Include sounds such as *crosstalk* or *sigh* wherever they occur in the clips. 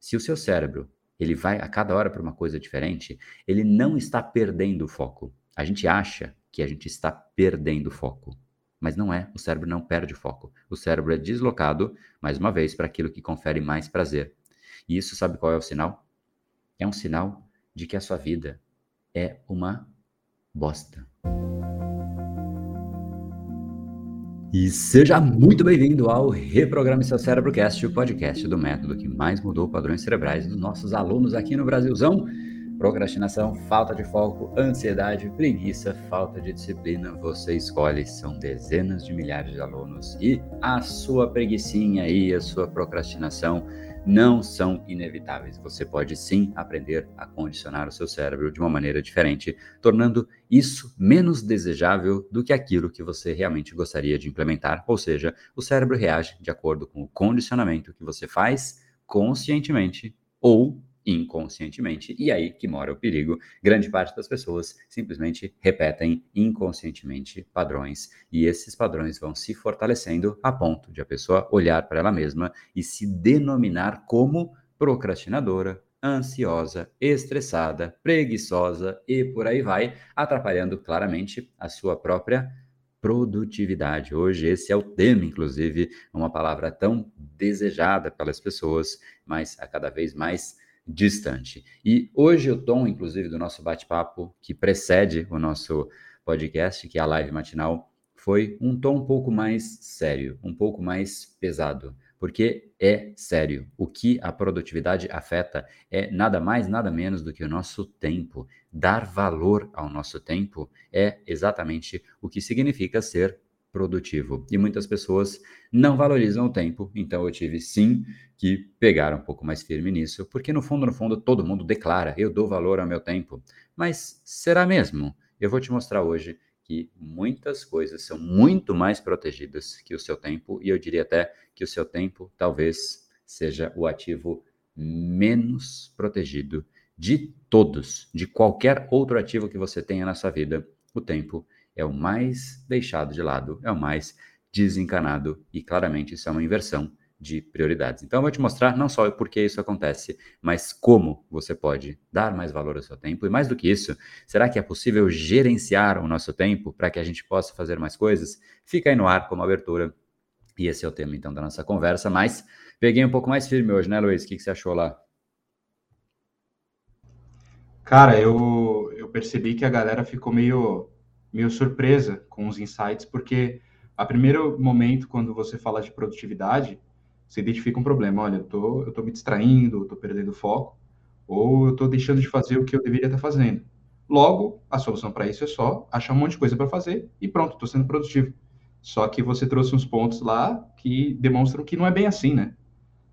Se o seu cérebro ele vai a cada hora para uma coisa diferente, ele não está perdendo o foco. A gente acha que a gente está perdendo o foco, mas não é. O cérebro não perde o foco. O cérebro é deslocado, mais uma vez, para aquilo que confere mais prazer. E isso sabe qual é o sinal? É um sinal de que a sua vida é uma bosta. E seja muito bem-vindo ao Reprograme Seu Cérebro Cast, o podcast do método que mais mudou padrões cerebrais dos nossos alunos aqui no Brasilzão. Procrastinação, falta de foco, ansiedade, preguiça, falta de disciplina, você escolhe. São dezenas de milhares de alunos e a sua preguiçinha e a sua procrastinação não são inevitáveis. Você pode sim aprender a condicionar o seu cérebro de uma maneira diferente, tornando isso menos desejável do que aquilo que você realmente gostaria de implementar. Ou seja, o cérebro reage de acordo com o condicionamento que você faz conscientemente ou inconscientemente. E aí que mora o perigo. Grande parte das pessoas simplesmente repetem inconscientemente padrões, e esses padrões vão se fortalecendo a ponto de a pessoa olhar para ela mesma e se denominar como procrastinadora, ansiosa, estressada, preguiçosa e por aí vai, atrapalhando claramente a sua própria produtividade. Hoje esse é o tema, inclusive, uma palavra tão desejada pelas pessoas, mas a cada vez mais distante. E hoje o tom, inclusive, do nosso bate-papo que precede o nosso podcast, que é a live matinal, foi um tom um pouco mais sério, um pouco mais pesado, porque é sério. O que a produtividade afeta é nada mais, nada menos do que o nosso tempo. Dar valor ao nosso tempo é exatamente o que significa ser produtivo. E muitas pessoas não valorizam o tempo, então eu tive sim que pegar um pouco mais firme nisso, porque no fundo, no fundo, todo mundo declara, eu dou valor ao meu tempo. Mas será mesmo? Eu vou te mostrar hoje que muitas coisas são muito mais protegidas que o seu tempo, e eu diria até que o seu tempo talvez seja o ativo menos protegido de todos, de qualquer outro ativo que você tenha na sua vida. O tempo é o mais deixado de lado, é o mais desencanado e claramente isso é uma inversão de prioridades. Então eu vou te mostrar não só por que isso acontece, mas como você pode dar mais valor ao seu tempo e mais do que isso, será que é possível gerenciar o nosso tempo para que a gente possa fazer mais coisas? Fica aí no ar como abertura e esse é o tema então da nossa conversa, mas peguei um pouco mais firme hoje, né, Luiz? O que, que você achou lá? Cara, eu, eu percebi que a galera ficou meio meio surpresa com os insights, porque a primeiro momento, quando você fala de produtividade, você identifica um problema. Olha, eu tô, eu tô me distraindo, eu tô perdendo foco, ou eu tô deixando de fazer o que eu deveria estar fazendo. Logo, a solução para isso é só achar um monte de coisa para fazer e pronto, estou sendo produtivo. Só que você trouxe uns pontos lá que demonstram que não é bem assim, né?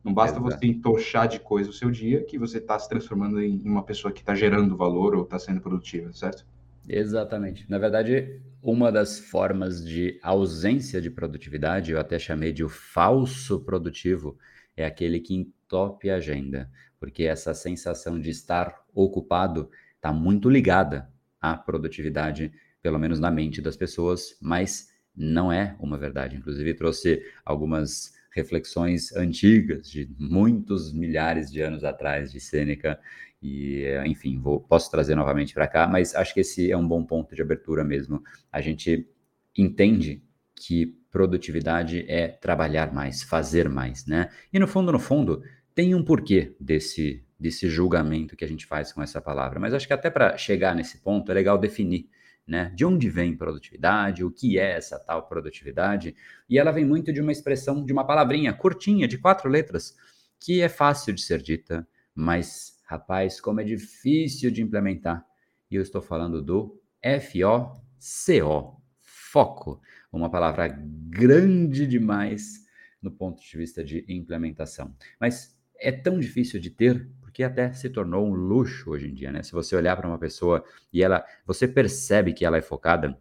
Não basta Exato. você entochar de coisa o seu dia que você está se transformando em uma pessoa que está gerando valor ou está sendo produtiva, certo? Exatamente. Na verdade, uma das formas de ausência de produtividade, eu até chamei de o falso produtivo, é aquele que entope a agenda, porque essa sensação de estar ocupado está muito ligada à produtividade, pelo menos na mente das pessoas, mas não é uma verdade. Inclusive, trouxe algumas reflexões antigas, de muitos milhares de anos atrás, de Sêneca, e, enfim, vou, posso trazer novamente para cá, mas acho que esse é um bom ponto de abertura mesmo. A gente entende que produtividade é trabalhar mais, fazer mais, né? E no fundo, no fundo, tem um porquê desse, desse julgamento que a gente faz com essa palavra, mas acho que até para chegar nesse ponto é legal definir. Né? De onde vem produtividade? O que é essa tal produtividade? E ela vem muito de uma expressão, de uma palavrinha curtinha, de quatro letras, que é fácil de ser dita, mas Rapaz, como é difícil de implementar. E eu estou falando do F-O-C-O, foco. Uma palavra grande demais no ponto de vista de implementação. Mas é tão difícil de ter porque até se tornou um luxo hoje em dia, né? Se você olhar para uma pessoa e ela, você percebe que ela é focada,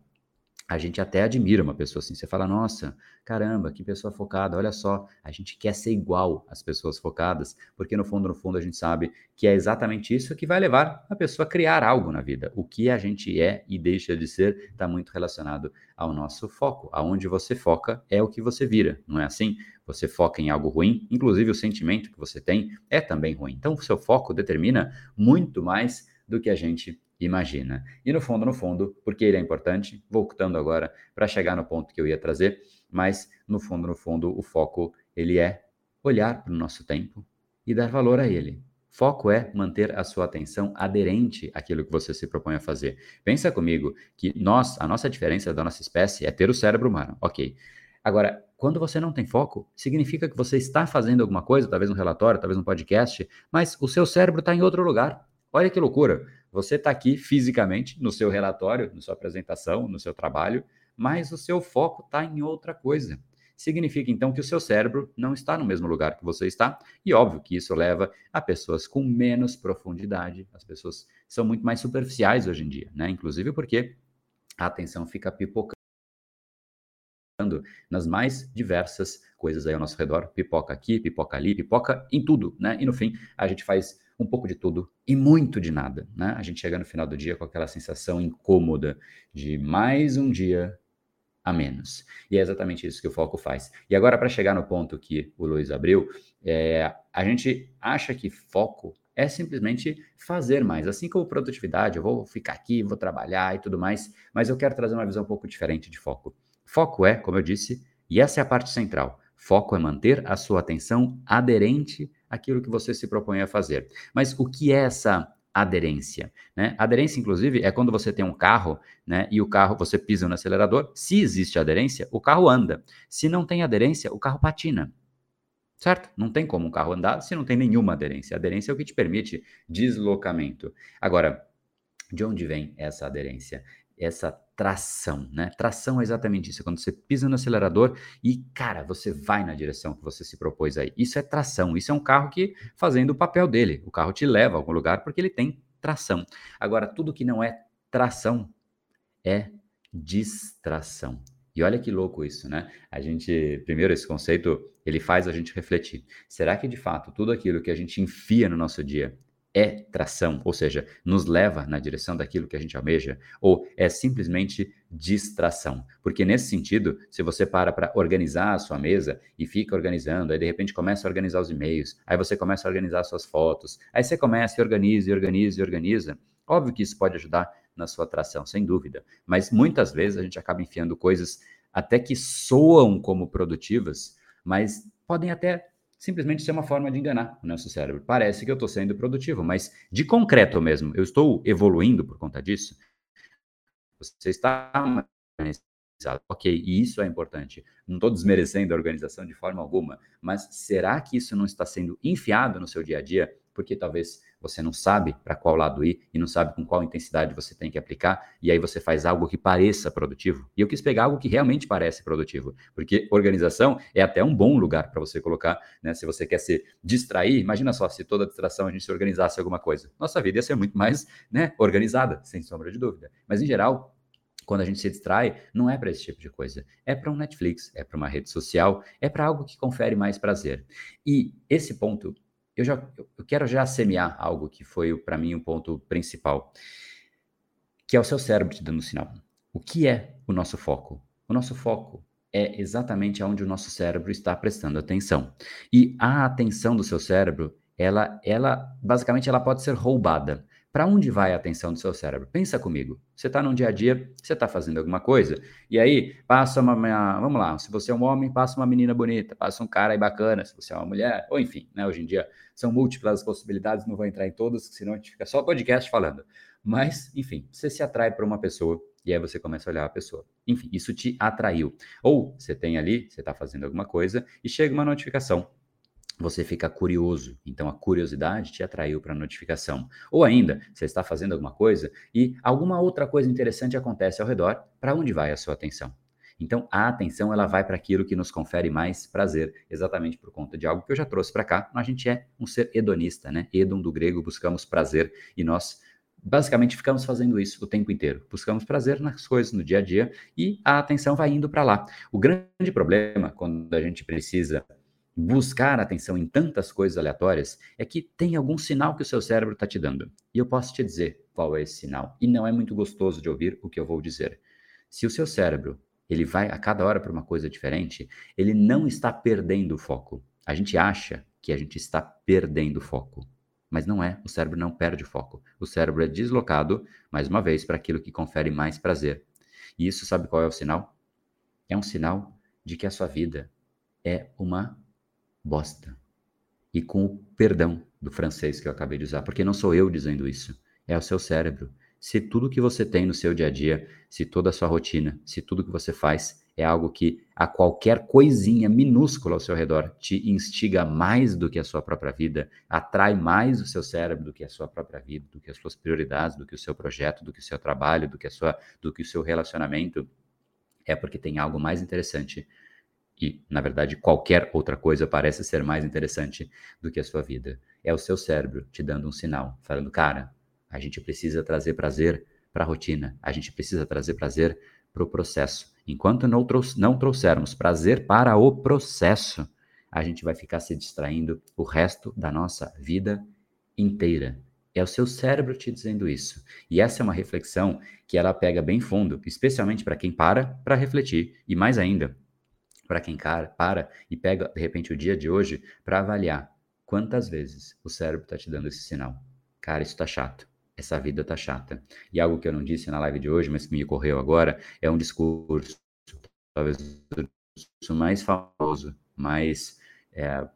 a gente até admira uma pessoa assim. Você fala, nossa, caramba, que pessoa focada, olha só. A gente quer ser igual às pessoas focadas, porque no fundo, no fundo, a gente sabe que é exatamente isso que vai levar a pessoa a criar algo na vida. O que a gente é e deixa de ser está muito relacionado ao nosso foco. Aonde você foca é o que você vira, não é assim? Você foca em algo ruim, inclusive o sentimento que você tem é também ruim. Então, o seu foco determina muito mais do que a gente imagina. E no fundo, no fundo, porque ele é importante, voltando agora para chegar no ponto que eu ia trazer, mas no fundo, no fundo, o foco ele é olhar para o nosso tempo e dar valor a ele. Foco é manter a sua atenção aderente àquilo que você se propõe a fazer. Pensa comigo que nós, a nossa diferença da nossa espécie é ter o cérebro humano, ok. Agora, quando você não tem foco, significa que você está fazendo alguma coisa, talvez um relatório, talvez um podcast, mas o seu cérebro está em outro lugar. Olha que loucura. Você está aqui fisicamente no seu relatório, na sua apresentação, no seu trabalho, mas o seu foco está em outra coisa. Significa então que o seu cérebro não está no mesmo lugar que você está, e óbvio que isso leva a pessoas com menos profundidade. As pessoas são muito mais superficiais hoje em dia, né? Inclusive porque a atenção fica pipocando nas mais diversas coisas aí ao nosso redor, pipoca aqui, pipoca ali, pipoca em tudo, né? E no fim, a gente faz um pouco de tudo e muito de nada, né? A gente chega no final do dia com aquela sensação incômoda de mais um dia a menos. E é exatamente isso que o foco faz. E agora, para chegar no ponto que o Luiz abriu, é, a gente acha que foco é simplesmente fazer mais. Assim como produtividade, eu vou ficar aqui, vou trabalhar e tudo mais, mas eu quero trazer uma visão um pouco diferente de foco. Foco é, como eu disse, e essa é a parte central, foco é manter a sua atenção aderente àquilo que você se propõe a fazer. Mas o que é essa aderência? Né? Aderência, inclusive, é quando você tem um carro né, e o carro, você pisa no acelerador. Se existe aderência, o carro anda. Se não tem aderência, o carro patina. Certo? Não tem como um carro andar se não tem nenhuma aderência. A aderência é o que te permite deslocamento. Agora, de onde vem essa aderência? Essa tração, né? Tração é exatamente isso, é quando você pisa no acelerador e, cara, você vai na direção que você se propôs aí. Isso é tração, isso é um carro que fazendo o papel dele. O carro te leva a algum lugar porque ele tem tração. Agora, tudo que não é tração é distração. E olha que louco isso, né? A gente, primeiro, esse conceito, ele faz a gente refletir. Será que de fato tudo aquilo que a gente enfia no nosso dia é tração, ou seja, nos leva na direção daquilo que a gente almeja, ou é simplesmente distração? Porque nesse sentido, se você para para organizar a sua mesa e fica organizando, aí de repente começa a organizar os e-mails, aí você começa a organizar suas fotos, aí você começa e organiza e organiza e organiza, óbvio que isso pode ajudar na sua atração, sem dúvida, mas muitas vezes a gente acaba enfiando coisas até que soam como produtivas, mas podem até simplesmente ser uma forma de enganar o nosso cérebro. Parece que eu estou sendo produtivo, mas de concreto mesmo, eu estou evoluindo por conta disso. Você está Ok, e isso é importante. Não estou desmerecendo a organização de forma alguma, mas será que isso não está sendo enfiado no seu dia a dia? Porque talvez você não sabe para qual lado ir e não sabe com qual intensidade você tem que aplicar, e aí você faz algo que pareça produtivo. E eu quis pegar algo que realmente parece produtivo, porque organização é até um bom lugar para você colocar, né? Se você quer se distrair, imagina só se toda distração a gente se organizasse alguma coisa. Nossa vida ia ser muito mais, né, organizada, sem sombra de dúvida. Mas em geral, quando a gente se distrai, não é para esse tipo de coisa. É para um Netflix, é para uma rede social, é para algo que confere mais prazer. E esse ponto eu já eu quero já semear algo que foi para mim o um ponto principal, que é o seu cérebro te dando um sinal. O que é o nosso foco? O nosso foco é exatamente aonde o nosso cérebro está prestando atenção. E a atenção do seu cérebro, ela, ela basicamente ela pode ser roubada. Para onde vai a atenção do seu cérebro? Pensa comigo. Você está num dia a dia, você está fazendo alguma coisa, e aí passa uma, uma, Vamos lá, se você é um homem, passa uma menina bonita, passa um cara aí bacana, se você é uma mulher, ou enfim, né? Hoje em dia são múltiplas possibilidades, não vou entrar em todas, senão a gente fica só podcast falando. Mas, enfim, você se atrai para uma pessoa e aí você começa a olhar a pessoa. Enfim, isso te atraiu. Ou você tem ali, você está fazendo alguma coisa e chega uma notificação você fica curioso. Então a curiosidade te atraiu para a notificação. Ou ainda, você está fazendo alguma coisa e alguma outra coisa interessante acontece ao redor, para onde vai a sua atenção? Então a atenção ela vai para aquilo que nos confere mais prazer, exatamente por conta de algo que eu já trouxe para cá. A gente é um ser hedonista, né? Hedon do grego, buscamos prazer e nós basicamente ficamos fazendo isso o tempo inteiro. Buscamos prazer nas coisas no dia a dia e a atenção vai indo para lá. O grande problema quando a gente precisa buscar atenção em tantas coisas aleatórias é que tem algum sinal que o seu cérebro está te dando. E eu posso te dizer qual é esse sinal. E não é muito gostoso de ouvir o que eu vou dizer. Se o seu cérebro ele vai a cada hora para uma coisa diferente, ele não está perdendo o foco. A gente acha que a gente está perdendo o foco. Mas não é, o cérebro não perde o foco. O cérebro é deslocado, mais uma vez, para aquilo que confere mais prazer. E isso sabe qual é o sinal? É um sinal de que a sua vida é uma bosta. E com o perdão do francês que eu acabei de usar, porque não sou eu dizendo isso, é o seu cérebro. Se tudo que você tem no seu dia a dia, se toda a sua rotina, se tudo que você faz é algo que a qualquer coisinha minúscula ao seu redor te instiga mais do que a sua própria vida, atrai mais o seu cérebro do que a sua própria vida, do que as suas prioridades, do que o seu projeto, do que o seu trabalho, do que a sua, do que o seu relacionamento, é porque tem algo mais interessante e, na verdade, qualquer outra coisa parece ser mais interessante do que a sua vida. É o seu cérebro te dando um sinal, falando, cara, a gente precisa trazer prazer para a rotina, a gente precisa trazer prazer para o processo. Enquanto não, não trouxermos prazer para o processo, a gente vai ficar se distraindo o resto da nossa vida inteira. É o seu cérebro te dizendo isso. E essa é uma reflexão que ela pega bem fundo, especialmente para quem para para refletir e mais ainda, para quem para e pega de repente o dia de hoje para avaliar quantas vezes o cérebro está te dando esse sinal. Cara, isso está chato essa vida tá chata. E algo que eu não disse na live de hoje, mas que me ocorreu agora, é um discurso, talvez o mais famoso, mais é,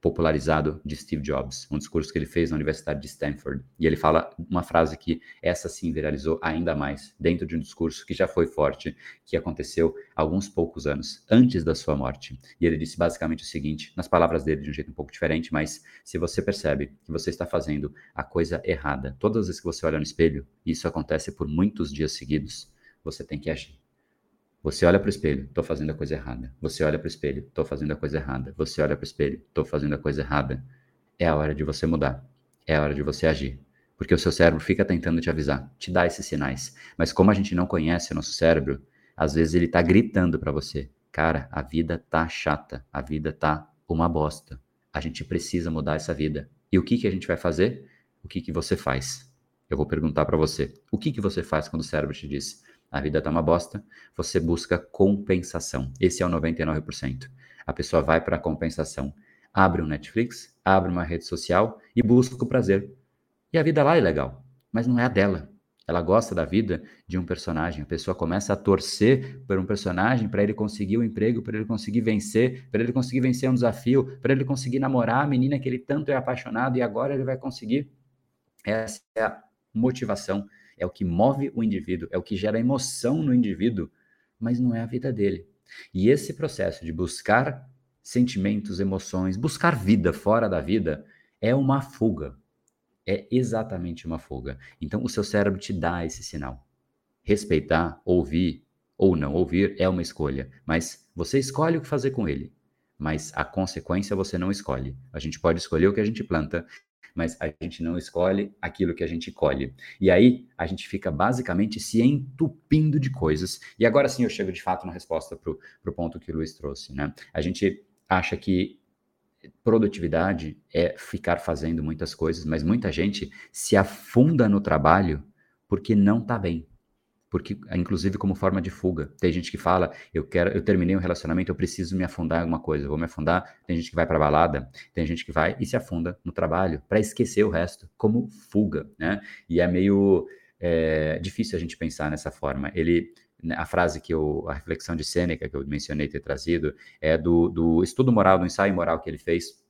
popularizado de Steve Jobs, um discurso que ele fez na Universidade de Stanford. E ele fala uma frase que essa sim viralizou ainda mais, dentro de um discurso que já foi forte, que aconteceu alguns poucos anos antes da sua morte. E ele disse basicamente o seguinte, nas palavras dele de um jeito um pouco diferente, mas se você percebe que você está fazendo a coisa errada, todas as vezes que você olha no espelho, e isso acontece por muitos dias seguidos, você tem que agir. Você olha para o espelho, estou fazendo a coisa errada. Você olha para o espelho, estou fazendo a coisa errada. Você olha para o espelho, estou fazendo a coisa errada. É a hora de você mudar. É a hora de você agir. Porque o seu cérebro fica tentando te avisar, te dar esses sinais. Mas como a gente não conhece o nosso cérebro, às vezes ele está gritando para você: cara, a vida tá chata, a vida tá uma bosta. A gente precisa mudar essa vida. E o que, que a gente vai fazer? O que, que você faz? Eu vou perguntar para você: o que, que você faz quando o cérebro te diz? A vida tá uma bosta, você busca compensação. Esse é o 99%. A pessoa vai para a compensação, abre um Netflix, abre uma rede social e busca o prazer. E a vida lá é legal, mas não é a dela. Ela gosta da vida de um personagem. A pessoa começa a torcer por um personagem para ele conseguir o um emprego, para ele conseguir vencer, para ele conseguir vencer um desafio, para ele conseguir namorar a menina que ele tanto é apaixonado e agora ele vai conseguir. Essa é a motivação é o que move o indivíduo, é o que gera emoção no indivíduo, mas não é a vida dele. E esse processo de buscar sentimentos, emoções, buscar vida fora da vida é uma fuga. É exatamente uma fuga. Então o seu cérebro te dá esse sinal. Respeitar, ouvir ou não ouvir é uma escolha, mas você escolhe o que fazer com ele. Mas a consequência você não escolhe. A gente pode escolher o que a gente planta mas a gente não escolhe aquilo que a gente colhe. E aí a gente fica basicamente se entupindo de coisas. E agora sim eu chego de fato na resposta para o ponto que o Luiz trouxe. Né? A gente acha que produtividade é ficar fazendo muitas coisas, mas muita gente se afunda no trabalho porque não está bem porque inclusive como forma de fuga. Tem gente que fala, eu quero, eu terminei um relacionamento, eu preciso me afundar em alguma coisa, eu vou me afundar. Tem gente que vai para balada, tem gente que vai e se afunda no trabalho para esquecer o resto, como fuga, né? E é meio é, difícil a gente pensar nessa forma. Ele né, a frase que eu, a reflexão de Sêneca que eu mencionei ter trazido é do, do estudo moral, do ensaio moral que ele fez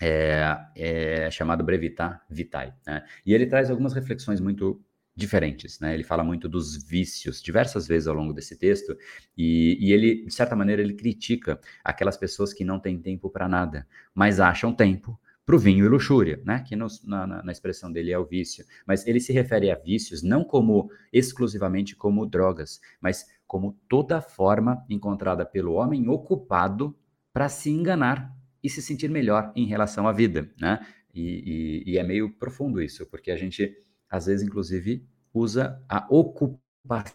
é, é, chamado Brevitar Vitae. Né? E ele traz algumas reflexões muito diferentes. Né? Ele fala muito dos vícios diversas vezes ao longo desse texto e, e ele, de certa maneira, ele critica aquelas pessoas que não têm tempo para nada, mas acham tempo para o vinho e luxúria, né? que no, na, na, expressão dele é o vício. Mas ele se refere a vícios não como exclusivamente como drogas, mas como toda forma encontrada pelo homem ocupado para se enganar e se sentir melhor em relação à vida. Né? E, e, e é meio profundo isso, porque a gente às vezes, inclusive, usa a ocupação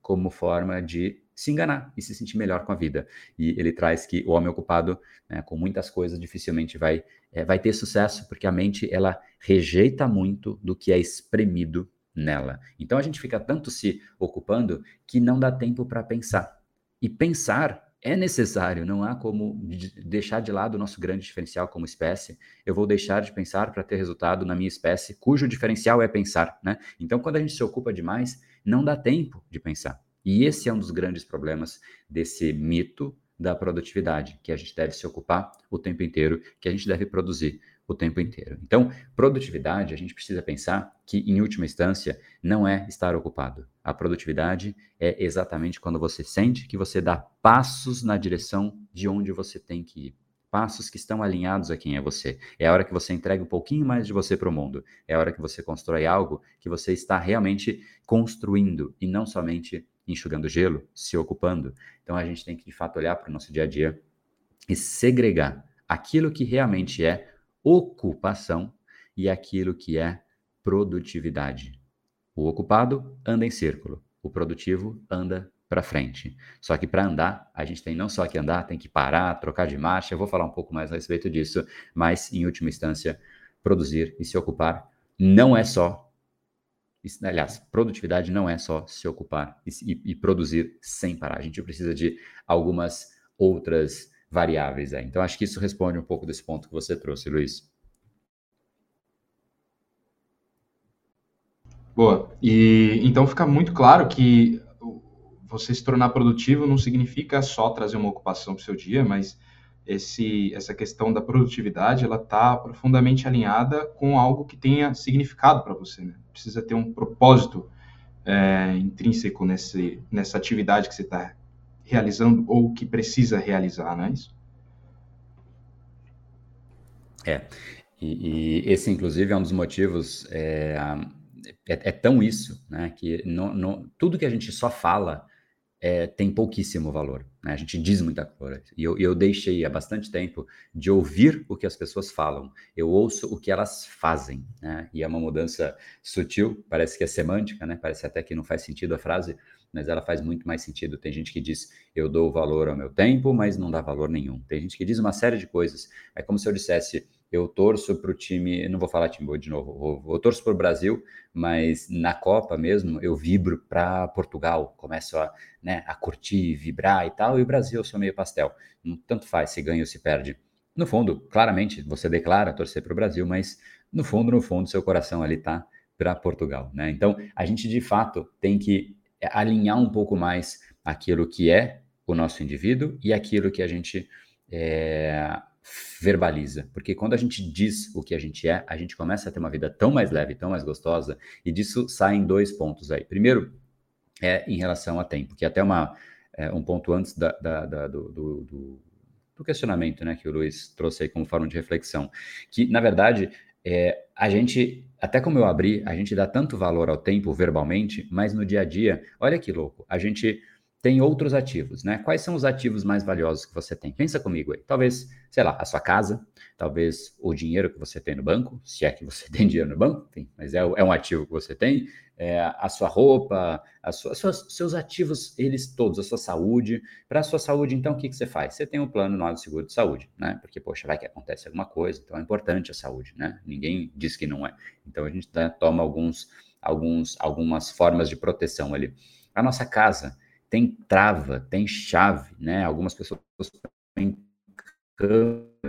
como forma de se enganar e se sentir melhor com a vida. E ele traz que o homem ocupado, né, com muitas coisas, dificilmente vai, é, vai ter sucesso, porque a mente ela rejeita muito do que é espremido nela. Então a gente fica tanto se ocupando que não dá tempo para pensar. E pensar é necessário, não há como deixar de lado o nosso grande diferencial como espécie. Eu vou deixar de pensar para ter resultado na minha espécie, cujo diferencial é pensar, né? Então, quando a gente se ocupa demais, não dá tempo de pensar. E esse é um dos grandes problemas desse mito da produtividade, que a gente deve se ocupar o tempo inteiro, que a gente deve produzir o tempo inteiro. Então, produtividade, a gente precisa pensar que, em última instância, não é estar ocupado. A produtividade é exatamente quando você sente que você dá passos na direção de onde você tem que ir. Passos que estão alinhados a quem é você. É a hora que você entrega um pouquinho mais de você para o mundo. É a hora que você constrói algo que você está realmente construindo e não somente enxugando gelo, se ocupando. Então a gente tem que de fato olhar para o nosso dia a dia e segregar aquilo que realmente é ocupação e aquilo que é produtividade. O ocupado anda em círculo, o produtivo anda para frente. Só que para andar, a gente tem não só que andar, tem que parar, trocar de marcha. Eu vou falar um pouco mais a respeito disso, mas em última instância, produzir e se ocupar não é só aliás, produtividade não é só se ocupar e, e, produzir sem parar. A gente precisa de algumas outras variáveis aí. Então, acho que isso responde um pouco desse ponto que você trouxe, Luiz. Boa. E então fica muito claro que você se tornar produtivo não significa só trazer uma ocupação para o seu dia, mas esse, essa questão da produtividade ela está profundamente alinhada com algo que tenha significado para você. Né? Precisa ter um propósito é, intrínseco nesse, nessa atividade que você está realizando ou que precisa realizar, não é isso? É, e, e esse inclusive é um dos motivos, é, é, é tão isso, né, que no, tudo que a gente só fala é, tem pouquíssimo valor. Né? A gente diz muita coisa. E eu, eu deixei há bastante tempo de ouvir o que as pessoas falam. Eu ouço o que elas fazem. Né? E é uma mudança sutil, parece que é semântica, né? parece até que não faz sentido a frase, mas ela faz muito mais sentido. Tem gente que diz eu dou valor ao meu tempo, mas não dá valor nenhum. Tem gente que diz uma série de coisas. É como se eu dissesse eu torço para o time, não vou falar time boa de novo, eu, eu torço para o Brasil, mas na Copa mesmo eu vibro para Portugal, começo a, né, a curtir, vibrar e tal, e o Brasil eu sou meio pastel, tanto faz se ganha ou se perde. No fundo, claramente, você declara torcer para o Brasil, mas no fundo, no fundo, seu coração ali está para Portugal, né? Então, a gente de fato tem que alinhar um pouco mais aquilo que é o nosso indivíduo e aquilo que a gente é, verbaliza. Porque quando a gente diz o que a gente é, a gente começa a ter uma vida tão mais leve, tão mais gostosa, e disso saem dois pontos aí. Primeiro, é em relação a tempo, que é até uma, é, um ponto antes da, da, da, do, do, do, questionamento né, que o Luiz trouxe aí como forma de reflexão. Que, na verdade, é, a gente, até como eu abri, a gente dá tanto valor ao tempo verbalmente, mas no dia a dia, olha que louco, a gente tem outros ativos, né? Quais são os ativos mais valiosos que você tem? Pensa comigo aí. Talvez, sei lá, a sua casa, talvez o dinheiro que você tem no banco, se é que você *laughs* tem dinheiro no banco, tem, mas é, é um ativo que você tem, é, a sua roupa, a sua, suas, seus ativos, eles todos, a sua saúde. Para a sua saúde, então, o que, que você faz? Você tem um plano no seguro de saúde, né? Porque, poxa, vai que acontece alguma coisa, então é importante a saúde, né? Ninguém diz que não é. Então a gente né, toma alguns, alguns, algumas formas de proteção ali. A nossa casa, tem trava, tem chave, né? Algumas pessoas põem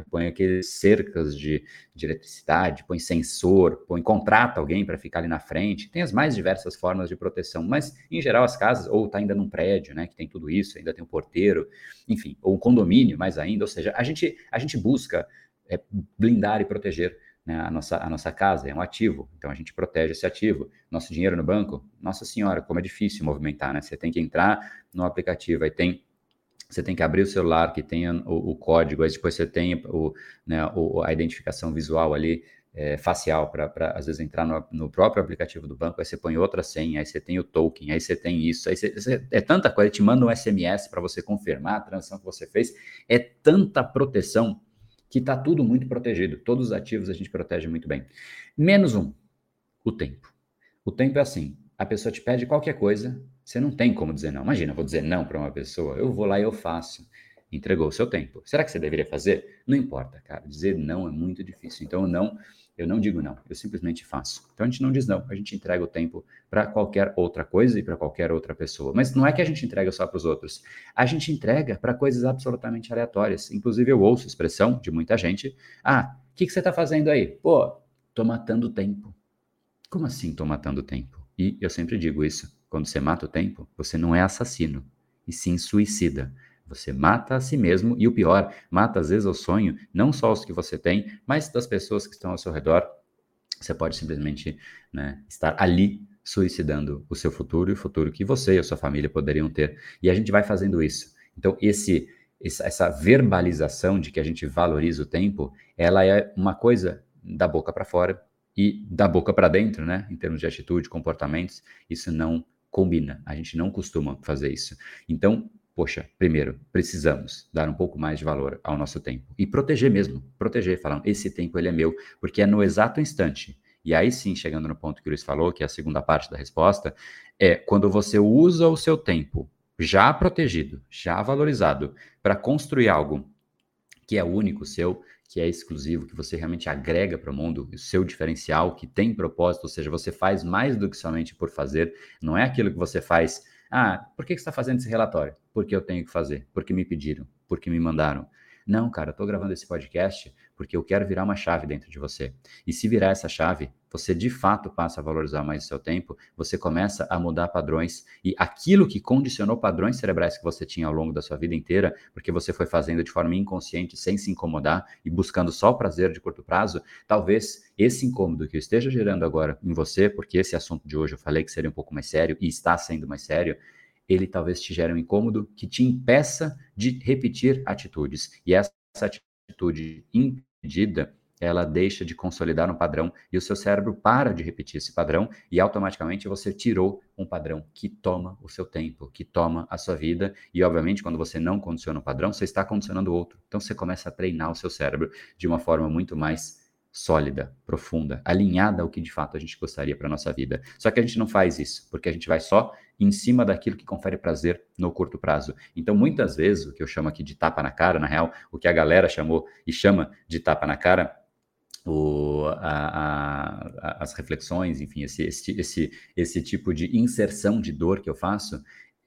põe aqueles cercas de, de eletricidade, põe sensor, põe contrata alguém para ficar ali na frente. Tem as mais diversas formas de proteção, mas em geral as casas ou tá ainda num prédio, né, que tem tudo isso, ainda tem um porteiro, enfim, ou um condomínio, mais ainda, ou seja, a gente a gente busca é, blindar e proteger né, a, nossa, a nossa casa, é um ativo, então a gente protege esse ativo. Nosso dinheiro no banco, nossa senhora, como é difícil movimentar, né? Você tem que entrar no aplicativo, aí tem você tem que abrir o celular que tenha o, o código, aí depois você tem o, né, o, a identificação visual ali, é, facial, para às vezes entrar no, no, próprio aplicativo do banco, aí você põe outra senha, aí você tem o token, aí você tem isso, aí você, você, é tanta coisa, te manda um SMS para você confirmar a transação que você fez, é tanta proteção que está tudo muito protegido. Todos os ativos a gente protege muito bem. Menos um, o tempo. O tempo é assim: a pessoa te pede qualquer coisa, você não tem como dizer não. Imagina, vou dizer não para uma pessoa, eu vou lá e eu faço. Entregou o seu tempo. Será que você deveria fazer? Não importa, cara. Dizer não é muito difícil. Então, não eu não digo não, eu simplesmente faço. Então a gente não diz não, a gente entrega o tempo para qualquer outra coisa e para qualquer outra pessoa. Mas não é que a gente entrega só para os outros, a gente entrega para coisas absolutamente aleatórias. Inclusive eu ouço expressão de muita gente: ah, o que, que você está fazendo aí? Pô, tô matando tempo. Como assim tô matando tempo? E eu sempre digo isso: quando você mata o tempo, você não é assassino, e sim suicida. Você mata a si mesmo e o pior, mata às vezes o sonho, não só os que você tem, mas das pessoas que estão ao seu redor. Você pode simplesmente né, estar ali suicidando o seu futuro e o futuro que você e a sua família poderiam ter. E a gente vai fazendo isso. Então, esse, essa verbalização de que a gente valoriza o tempo, ela é uma coisa da boca para fora e da boca para dentro, né? Em termos de atitude, comportamentos, isso não combina. A gente não costuma fazer isso. Então, poxa, primeiro, precisamos dar um pouco mais de valor ao nosso tempo e proteger mesmo, proteger, falando, esse tempo ele é meu, porque é no exato instante. E aí sim, chegando no ponto que o Luiz falou, que é a segunda parte da resposta, é quando você usa o seu tempo já protegido, já valorizado, para construir algo que é único seu, que é exclusivo, que você realmente agrega para o mundo, o seu diferencial, que tem propósito, ou seja, você faz mais do que somente por fazer, não é aquilo que você faz ah, por que você está fazendo esse relatório? Porque eu tenho que fazer, porque me pediram, porque me mandaram. Não, cara, eu estou gravando esse podcast porque eu quero virar uma chave dentro de você. E se virar essa chave, você de fato passa a valorizar mais o seu tempo, você começa a mudar padrões e aquilo que condicionou padrões cerebrais que você tinha ao longo da sua vida inteira, porque você foi fazendo de forma inconsciente, sem se incomodar e buscando só o prazer de curto prazo, talvez esse incômodo que eu esteja gerando agora em você, porque esse assunto de hoje eu falei que seria um pouco mais sério e está sendo mais sério, ele talvez te gere um incômodo que te impeça de repetir atitudes. E essa atitude impedida, ela deixa de consolidar um padrão e o seu cérebro para de repetir esse padrão e automaticamente você tirou um padrão que toma o seu tempo, que toma a sua vida e obviamente quando você não condiciona um padrão, você está condicionando outro. Então você começa a treinar o seu cérebro de uma forma muito mais sólida, profunda, alinhada ao que de fato a gente gostaria para nossa vida. Só que a gente não faz isso, porque a gente vai só em cima daquilo que confere prazer no curto prazo. Então, muitas vezes, o que eu chamo aqui de tapa na cara, na real, o que a galera chamou e chama de tapa na cara, o, a, a, as reflexões, enfim, esse, esse, esse, esse tipo de inserção de dor que eu faço,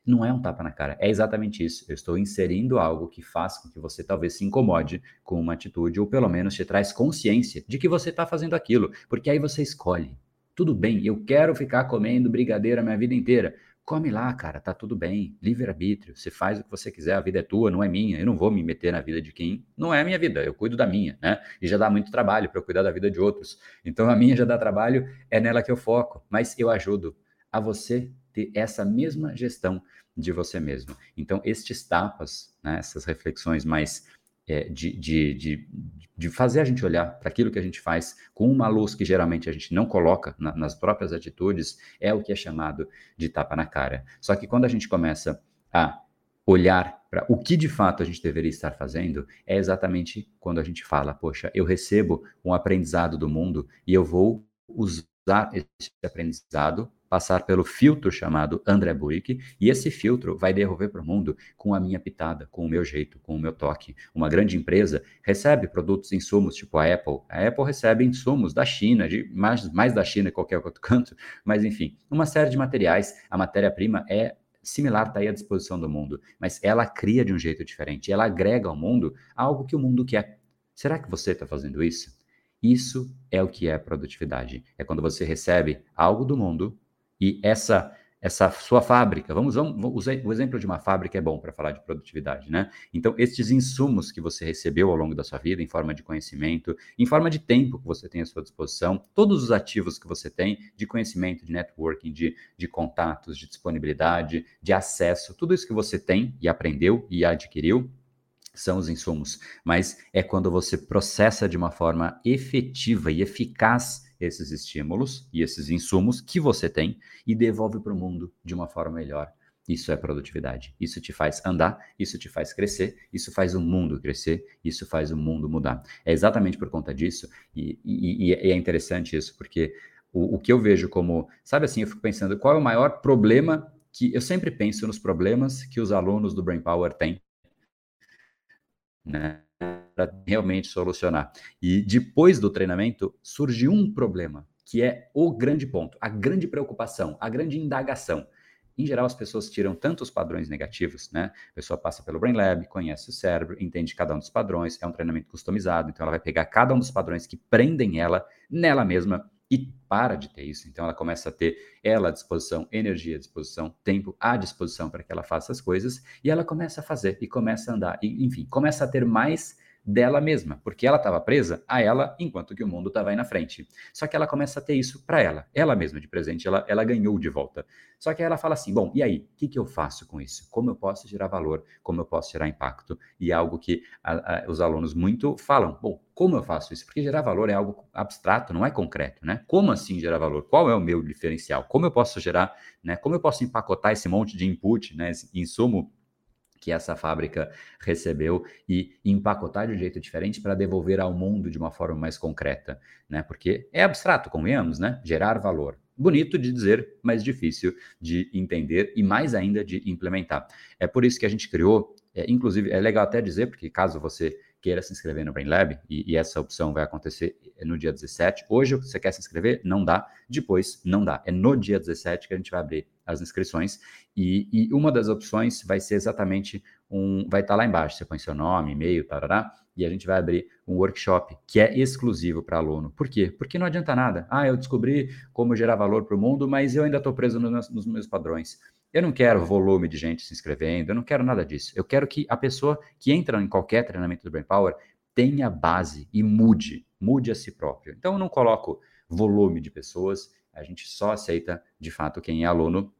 não é um tapa na cara, é exatamente isso. Eu estou inserindo algo que faz com que você talvez se incomode com uma atitude, ou pelo menos te traz consciência de que você está fazendo aquilo, porque aí você escolhe. Tudo bem, eu quero ficar comendo brigadeiro a minha vida inteira. Come lá, cara, tá tudo bem. Livre-arbítrio. Você faz o que você quiser, a vida é tua, não é minha. Eu não vou me meter na vida de quem não é a minha vida. Eu cuido da minha, né? E já dá muito trabalho para eu cuidar da vida de outros. Então a minha já dá trabalho, é nela que eu foco. Mas eu ajudo a você ter essa mesma gestão de você mesmo. Então, estes tapas, né, essas reflexões mais é, de, de, de, de, fazer a gente olhar para aquilo que a gente faz com uma luz que geralmente a gente não coloca na, nas próprias atitudes, é o que é chamado de tapa na cara. Só que quando a gente começa a olhar para o que de fato a gente deveria estar fazendo, é exatamente quando a gente fala: poxa, eu recebo um aprendizado do mundo e eu vou usar esse aprendizado passar pelo filtro chamado André Buick, e esse filtro vai devolver para o mundo com a minha pitada, com o meu jeito, com o meu toque. Uma grande empresa recebe produtos, insumos, tipo a Apple. A Apple recebe insumos da China, de, mais, mais da China que qualquer outro *laughs* canto, mas enfim, uma série de materiais. A matéria-prima é similar, está aí à disposição do mundo, mas ela cria de um jeito diferente, ela agrega ao mundo algo que o mundo quer. Será que você está fazendo isso? Isso é o que é produtividade. É quando você recebe algo do mundo e essa essa sua fábrica, vamos, vamos usar o exemplo de uma fábrica é bom para falar de produtividade, né? Então, estes insumos que você recebeu ao longo da sua vida, em forma de conhecimento, em forma de tempo que você tem à sua disposição, todos os ativos que você tem de conhecimento, de networking, de, de contatos, de disponibilidade, de acesso, tudo isso que você tem e aprendeu e adquiriu, são os insumos, mas é quando você processa de uma forma efetiva e eficaz esses estímulos e esses insumos que você tem e devolve para o mundo de uma forma melhor. Isso é produtividade. Isso te faz andar, isso te faz crescer, isso faz o mundo crescer, isso faz o mundo mudar. É exatamente por conta disso, e, e, e é interessante isso, porque o, o, que eu vejo como, sabe assim, eu fico pensando qual é o maior problema que eu sempre penso nos problemas que os alunos do Brain Power têm, né, para realmente solucionar. E depois do treinamento surge um problema, que é o grande ponto, a grande preocupação, a grande indagação. Em geral, as pessoas tiram tantos padrões negativos, né? A pessoa passa pelo Brain Lab, conhece o cérebro, entende cada um dos padrões, é um treinamento customizado, então ela vai pegar cada um dos padrões que prendem ela nela mesma e para de ter isso. Então ela começa a ter ela à disposição, energia à disposição, tempo à disposição para que ela faça as coisas e ela começa a fazer e começa a andar, e, enfim, começa a ter mais dela mesma, porque ela estava presa a ela enquanto que o mundo estava aí na frente. Só que ela começa a ter isso para ela, ela mesma de presente, ela, ela ganhou de volta. Só que aí ela fala assim: bom, e aí, o que, que eu faço com isso? Como eu posso gerar valor? Como eu posso gerar impacto? E é algo que a, a, os alunos muito falam: bom, como eu faço isso? Porque gerar valor é algo abstrato, não é concreto, né? Como assim gerar valor? Qual é o meu diferencial? Como eu posso gerar, né? Como eu posso empacotar esse monte de input, né? Esse insumo que essa fábrica recebeu e empacotar de um jeito diferente para devolver ao mundo de uma forma mais concreta, né? Porque é abstrato, convenhamos, né? Gerar valor. Bonito de dizer, mas difícil de entender e mais ainda de implementar. É por isso que a gente criou, é, inclusive, é legal até dizer, porque caso você queira se inscrever no Brain Lab, e, e, essa opção vai acontecer no dia 17. Hoje você quer se inscrever? Não dá. Depois, não dá. É no dia 17 que a gente vai abrir as inscrições. E, e uma das opções vai ser exatamente um. Vai estar tá lá embaixo. Você põe seu nome, e-mail, tarará, e a gente vai abrir um workshop que é exclusivo para aluno. Por quê? Porque não adianta nada. Ah, eu descobri como gerar valor para o mundo, mas eu ainda estou preso nos, nos meus padrões. Eu não quero volume de gente se inscrevendo, eu não quero nada disso. Eu quero que a pessoa que entra em qualquer treinamento do Brain Power tenha base e mude, mude a si próprio. Então eu não coloco volume de pessoas, a gente só aceita de fato quem é aluno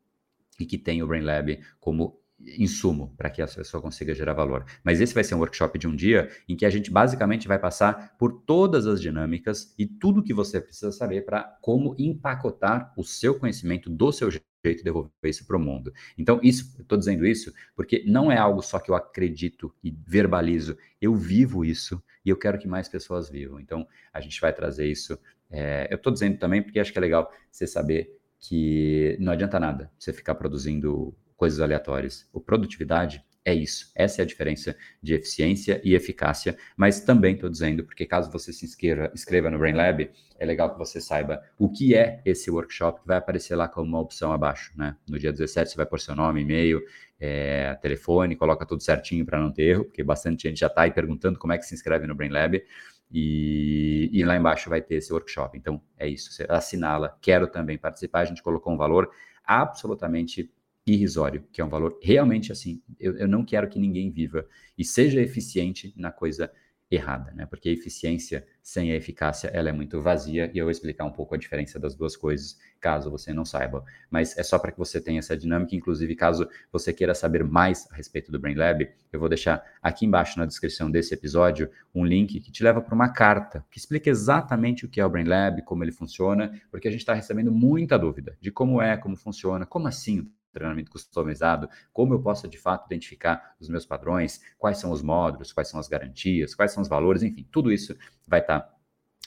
e que tem o Brain Lab como insumo para que a pessoa consiga gerar valor. Mas esse vai ser um workshop de um dia em que a gente basicamente vai passar por todas as dinâmicas e tudo que você precisa saber para como empacotar o seu conhecimento do seu jeito de devolver isso para o mundo. Então, isso, estou dizendo isso porque não é algo só que eu acredito e verbalizo, eu vivo isso e eu quero que mais pessoas vivam. Então, a gente vai trazer isso. É, eu estou dizendo também porque acho que é legal você saber que não adianta nada você ficar produzindo coisas aleatórias. O produtividade é isso. Essa é a diferença de eficiência e eficácia. Mas também estou dizendo, porque caso você se inscreva, inscreva no Brain Lab, é legal que você saiba o que é esse workshop, que vai aparecer lá como uma opção abaixo. Né? No dia 17, você vai pôr seu nome, e-mail, é, telefone, coloca tudo certinho para não ter erro, porque bastante gente já está aí perguntando como é que se inscreve no Brain Lab. E, e lá embaixo vai ter esse workshop. Então, é isso. Você assinala, quero também participar. A gente colocou um valor absolutamente irrisório, que é um valor realmente assim. Eu, eu não quero que ninguém viva e seja eficiente na coisa errada, né? Porque a eficiência sem a eficácia ela é muito vazia e eu vou explicar um pouco a diferença das duas coisas, caso você não saiba. Mas é só para que você tenha essa dinâmica, inclusive caso você queira saber mais a respeito do Brain Lab, eu vou deixar aqui embaixo na descrição desse episódio um link que te leva para uma carta que explica exatamente o que é o Brain Lab, como ele funciona, porque a gente está recebendo muita dúvida de como é, como funciona, como assim treinamento customizado, como eu posso de fato identificar os meus padrões, quais são os módulos, quais são as garantias, quais são os valores, enfim, tudo isso vai estar tá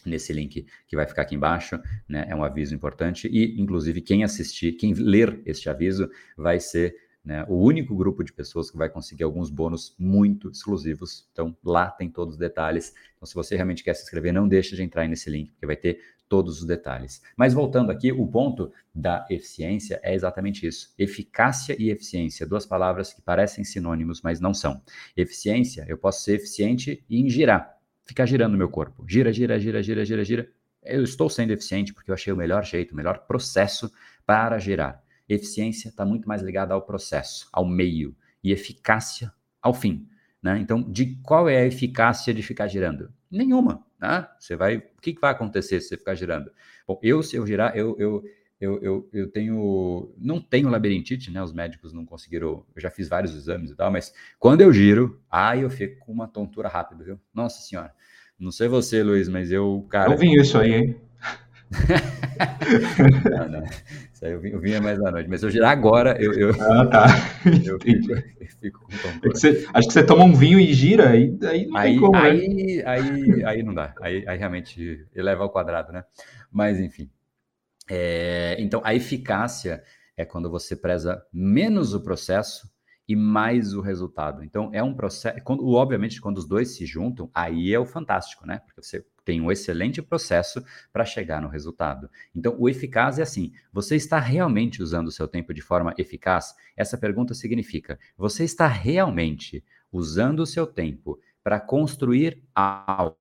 nesse link que vai ficar aqui embaixo, né? É um aviso importante e, inclusive, quem assistir, quem ler este aviso, vai ser né, o único grupo de pessoas que vai conseguir alguns bônus muito exclusivos. Então, lá tem todos os detalhes. Então, se você realmente quer se inscrever, não deixe de entrar nesse link, porque vai ter todos os detalhes. Mas voltando aqui, o ponto da eficiência é exatamente isso: eficácia e eficiência, duas palavras que parecem sinônimos, mas não são. Eficiência, eu posso ser eficiente em girar, ficar girando meu corpo. Gira, gira, gira, gira, gira, gira. Eu estou sendo eficiente porque eu achei o melhor jeito, o melhor processo para girar. Eficiência está muito mais ligada ao processo, ao meio, e eficácia ao fim. Né? Então, de qual é a eficácia de ficar girando? Nenhuma. Né? Você vai, o que, vai acontecer se você ficar girando? Bom, eu se eu girar, eu, eu, eu, eu, eu tenho, não tenho labirintite, né? Os médicos não conseguiram, eu já fiz vários exames e tal, mas quando eu giro, aí eu fico com uma tontura rápida, viu? Nossa senhora. Não sei você, Luiz, mas eu, cara. Eu vi isso aí, hein? *laughs* não, não. Isso aí eu, eu vinha mais à noite. Mas eu agora eu. eu ah, tá. *laughs* Eu fico, eu fico com é você, Acho que você toma um vinho e gira, aí, aí não aí, tem como. Né? Aí, né? aí, aí não dá. Aí, aí realmente eleva ao quadrado, né? Mas enfim. É, então, a eficácia é quando você preza menos o processo e mais o resultado. Então, é um processo. Quando, obviamente, quando os dois se juntam, aí é o fantástico, né? Porque você tem um excelente processo para chegar no resultado. Então, o eficaz é assim: você está realmente usando o seu tempo de forma eficaz? Essa pergunta significa: você está realmente usando o seu tempo para construir algo?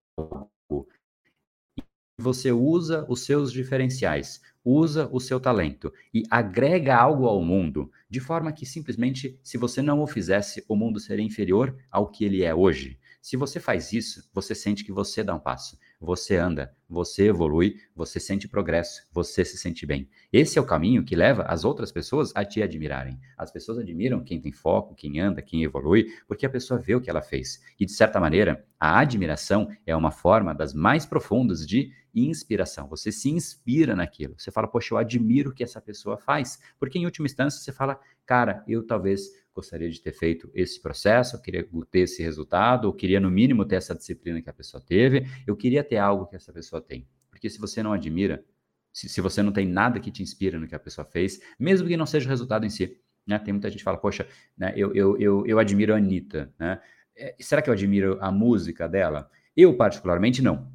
Você usa os seus diferenciais, usa o seu talento e agrega algo ao mundo, de forma que simplesmente, se você não o fizesse, o mundo seria inferior ao que ele é hoje. Se você faz isso, você sente que você dá um passo você anda, você evolui, você sente progresso, você se sente bem. Esse é o caminho que leva as outras pessoas a te admirarem. As pessoas admiram quem tem foco, quem anda, quem evolui, porque a pessoa vê o que ela fez. E de certa maneira, a admiração é uma forma das mais profundas de inspiração. Você se inspira naquilo. Você fala, poxa, eu admiro o que essa pessoa faz. Porque em última instância você fala, cara, eu talvez gostaria de ter feito esse processo, eu queria ter esse resultado, eu queria no mínimo ter essa disciplina que a pessoa teve, eu queria ter algo que essa pessoa tem. Porque se você não admira, se, se você não tem nada que te inspira no que a pessoa fez, mesmo que não seja o resultado em si, né? Tem muita gente que fala, poxa, né, eu, eu, eu, eu admiro a Anitta, né? É, será que eu admiro a música dela? Eu, particularmente, não.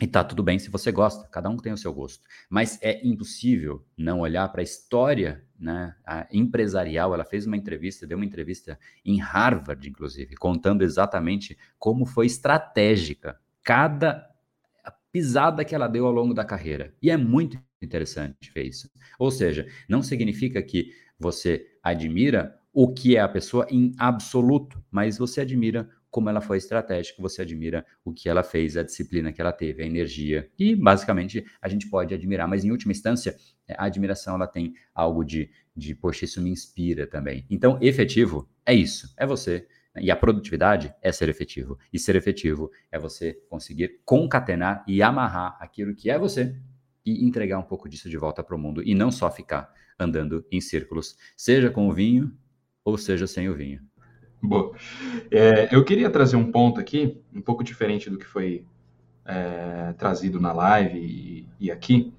E tá tudo bem se você gosta, cada um tem o seu gosto. Mas é impossível não olhar para a história né, a empresarial. Ela fez uma entrevista, deu uma entrevista em Harvard, inclusive, contando exatamente como foi estratégica cada pisada que ela deu ao longo da carreira. E é muito interessante ver isso. Ou seja, não significa que você admira o que é a pessoa em absoluto, mas você admira como ela foi estratégica, você admira o que ela fez, a disciplina que ela teve, a energia. E basicamente a gente pode admirar, mas em última instância, é, a admiração ela tem algo de, de poxa, isso me inspira também. Então, efetivo é isso, é você. E a produtividade é ser efetivo. E ser efetivo é você conseguir concatenar e amarrar aquilo que é você e entregar um pouco disso de volta para o mundo e não só ficar andando em círculos, seja com o vinho ou seja sem o vinho. Boa. É, eu queria trazer um ponto aqui, um pouco diferente do que foi é, trazido na live e, e, aqui,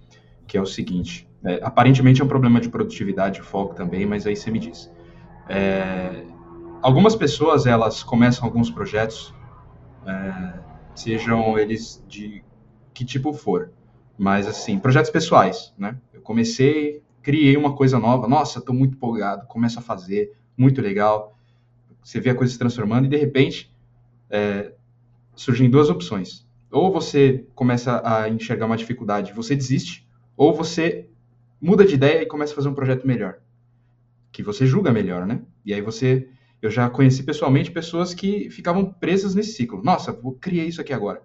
que é o seguinte: é, aparentemente é um problema de produtividade e foco também, mas aí você me diz. É, algumas pessoas elas começam alguns projetos, é, sejam eles de que tipo for, mas assim projetos pessoais, né? Eu comecei, criei uma coisa nova, nossa, estou muito empolgado, começo a fazer, muito legal você vê a coisa se transformando e de repente é, surgem duas opções. Ou você começa a enxergar uma dificuldade, você desiste, ou você muda de ideia e começa a fazer um projeto melhor, que você julga melhor, né? E aí você, eu já conheci pessoalmente pessoas que ficavam presas nesse ciclo. Nossa, vou criar isso aqui agora.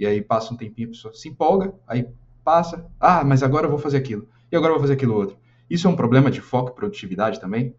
E aí passa um tempinho, a pessoa se empolga, aí passa, ah, mas agora eu vou fazer aquilo. E agora eu vou fazer aquilo outro. Isso é um problema de foco e produtividade também?